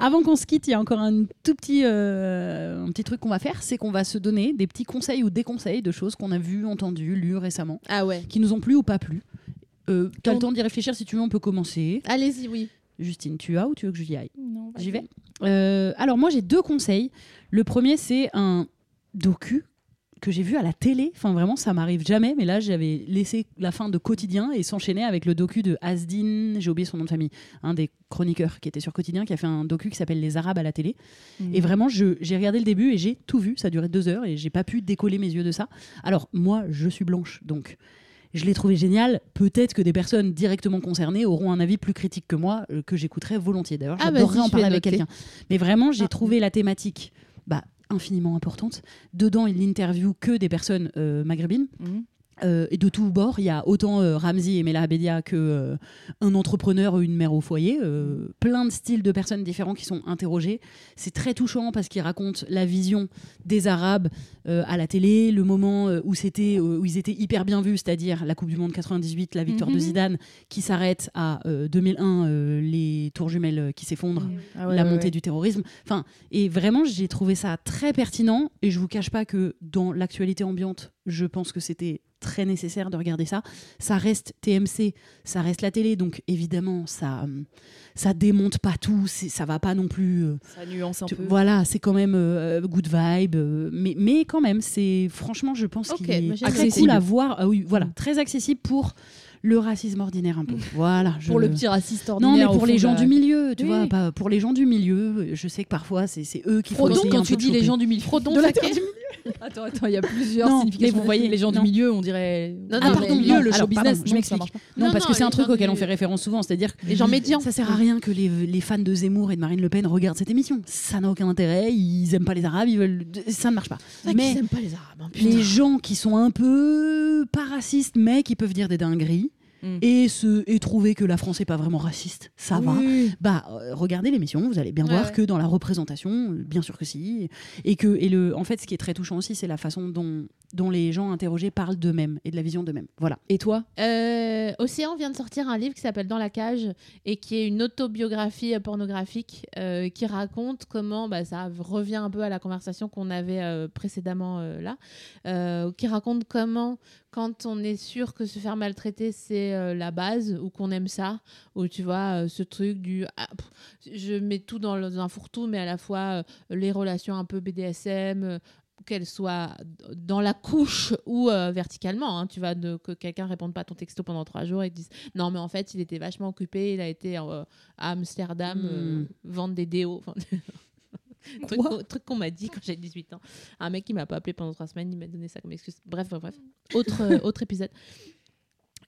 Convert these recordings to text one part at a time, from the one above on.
Avant qu'on se quitte, il y a encore un tout petit, euh, un petit truc qu'on va faire, c'est qu'on va se donner des petits conseils ou déconseils de choses qu'on a vues, entendues, lues récemment, Ah ouais. qui nous ont plu ou pas plu. Euh, T'as le temps d'y réfléchir si tu veux, on peut commencer. Allez-y, oui. Justine, tu as ou tu veux que j'y aille? Non, J'y vais? Euh, alors moi j'ai deux conseils. Le premier c'est un docu que j'ai vu à la télé. Enfin vraiment ça m'arrive jamais, mais là j'avais laissé la fin de quotidien et s'enchaîner avec le docu de Asdin, j'ai oublié son nom de famille, un des chroniqueurs qui était sur quotidien, qui a fait un docu qui s'appelle Les Arabes à la télé. Et vraiment j'ai regardé le début et j'ai tout vu. Ça durait deux heures et j'ai pas pu décoller mes yeux de ça. Alors moi je suis blanche donc. Je l'ai trouvé génial. Peut-être que des personnes directement concernées auront un avis plus critique que moi, euh, que j'écouterais volontiers. D'ailleurs, Ah, j'adorerais vas-y, en parler avec quelqu'un. Mais vraiment, j'ai Ah. trouvé la thématique bah, infiniment importante. Dedans, il n'interviewe que des personnes euh, maghrébines. Mhm. Euh, et de tous bords, il y a autant euh, Ramzi et Mela Abedia que euh, un entrepreneur ou une mère au foyer. plein de styles de personnes différents qui sont interrogés. C'est très touchant parce qu'il raconte la vision des Arabes à la télé, le moment où c'était où ils étaient hyper bien vus, c'est-à-dire la Coupe du Monde 98, la victoire de Mhm. Zidane, qui s'arrête à euh, 2001, euh, les tours jumelles euh, qui s'effondrent Ah ouais, la ouais, montée ouais. du terrorisme. Enfin, et vraiment, j'ai trouvé ça très pertinent. Et je vous cache pas que dans l'actualité ambiante, je pense que c'était très nécessaire de regarder ça. Ça reste TMC, ça reste la télé, donc évidemment, ça, euh, ça démonte pas tout. Ça va pas non plus. euh, Ça nuance un tu- peu. voilà, c'est quand même euh, good vibe, euh, mais, mais quand même, c'est franchement, je pense Ok, qu'il est cool à voir. Ah oui, voilà, Mm. très accessible pour le racisme ordinaire un peu. Voilà. je- Pour le petit raciste ordinaire. non, mais pour les gens la- du milieu, tu Oui. vois, pas pour les gens du milieu. Je sais que parfois c'est eux qui font Frodon, quand tu dis les gens du milieu. Frodon, De la taquet. terre du Attends, attends, il y a plusieurs Non, significations. mais vous voyez, les gens non. du milieu, on dirait. Non, Ah, non, pardon, mais milieu, non, le alors, show pardon, business, je m'explique. ça marche pas. Non, Non, parce que c'est un truc auquel on fait référence souvent, c'est-à-dire que Les gens médians. ça sert à rien que les, les fans de Zemmour et de Marine Le Pen regardent cette émission. Ça n'a aucun intérêt. Ils aiment pas les Arabes, ils veulent, ça ne marche pas. Mais Mais ils aiment pas les Arabes. hein, putain. les gens qui sont un peu pas racistes, mais qui peuvent dire des dingueries. Mm. Et, se, et trouver que la France est pas vraiment raciste, ça va. Bah, euh, regardez l'émission, vous allez bien Ouais, voir que dans la représentation, bien sûr que si, et que et le, en fait, ce qui est très touchant aussi, c'est la façon dont, dont les gens interrogés parlent d'eux-mêmes et de la vision d'eux-mêmes. Voilà. Et toi? Euh, Océan vient de sortir un livre qui s'appelle Dans la cage et qui est une autobiographie pornographique euh, qui raconte comment, bah, ça revient un peu à la conversation qu'on avait précédemment là, qui raconte comment, quand on est sûr que se faire maltraiter c'est euh, la base ou qu'on aime ça, ou tu vois, euh, ce truc du ah, pff, je mets tout dans, le- dans un fourre-tout, mais à la fois euh, les relations un peu BDSM. qu'elles soient dans la couche ou euh, verticalement. hein. Tu vas de, que quelqu'un réponde pas à ton texto pendant trois jours et te dise non mais en fait il était vachement occupé, il a été euh, à Amsterdam euh, Hmm. vendre des déos. Truc qu'on- truc qu'on m'a dit quand j'ai 18 ans. Un mec qui m'a pas appelé pendant trois semaines, il m'a donné ça comme excuse. Bref, bref, bref. Autre, euh, autre épisode.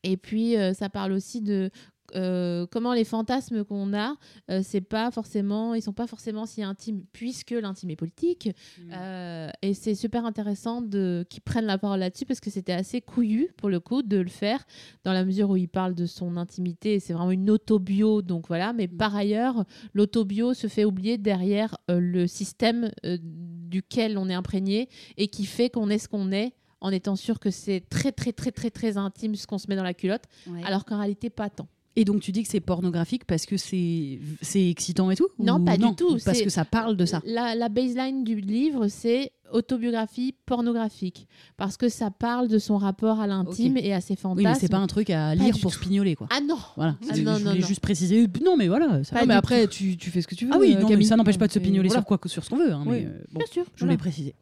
Et puis euh, ça parle aussi de euh, comment les fantasmes qu'on a, euh, c'est pas forcément, ils sont pas forcément si intimes puisque l'intime est politique. Euh, et c'est super intéressant de qu'ils prennent la parole là-dessus parce que c'était assez couillu pour le coup de le faire dans la mesure où il parle de son intimité. C'est vraiment une autobio, donc voilà. Mais par ailleurs, l'autobio se fait oublier derrière le système duquel on est imprégné et qui fait qu'on est ce qu'on est en étant sûr que c'est très très très très très intime ce qu'on se met dans la culotte, Ouais. alors qu'en réalité pas tant. Et donc tu dis que c'est pornographique parce que c'est c'est excitant et tout Non, pas du tout, Parce que ça parle de ça? La, la baseline du livre, c'est autobiographie pornographique. Parce que ça parle de son rapport à l'intime et à ses fantasmes. Oui, mais c'est pas un truc à lire pour tout. spignoler quoi. Ah non Voilà. Ah non, je voulais non. juste préciser. Non, mais voilà. ça. Non, mais après, tu, tu fais ce que tu veux. Ah oui, euh, non, mais Camille. ça n'empêche pas de se pignoler voilà. sur quoi que sur ce qu'on veut. hein, Oui. mais, euh, bon, Bien sûr. je voulais préciser.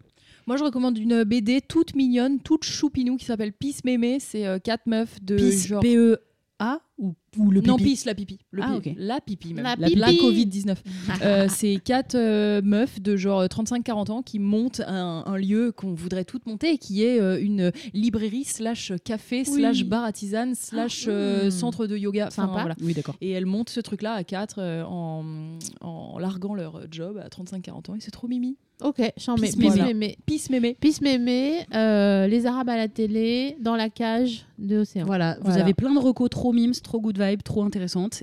Moi, je recommande une BD toute mignonne, toute choupinou qui s'appelle Peace Mémé. C'est euh, quatre meufs de Peace, genre. P-E-A ou, ou le pipi non, Peace, la pipi. Le Ah, pipi. ok. La pipi, même. La La, pipi. la Covid-19. Euh, c'est quatre euh, meufs de genre 35-40 ans qui montent un, un lieu qu'on voudrait toutes monter, qui est euh, une librairie slash café slash bar à tisane slash euh, Hmm. centre de yoga. Enfin, Sympa. voilà. Oui, d'accord. Et elles montent ce truc-là à quatre euh, en, en larguant leur job à 35-40 ans. Et c'est trop mimi. Ok, j'en mets. Peace Peace Mémé. Peace mémé. Peace Mémé, euh, les Arabes à la télé, dans la cage de Océan. Voilà, vous Voilà. avez plein de recos trop mimes, trop good vibe, trop intéressantes.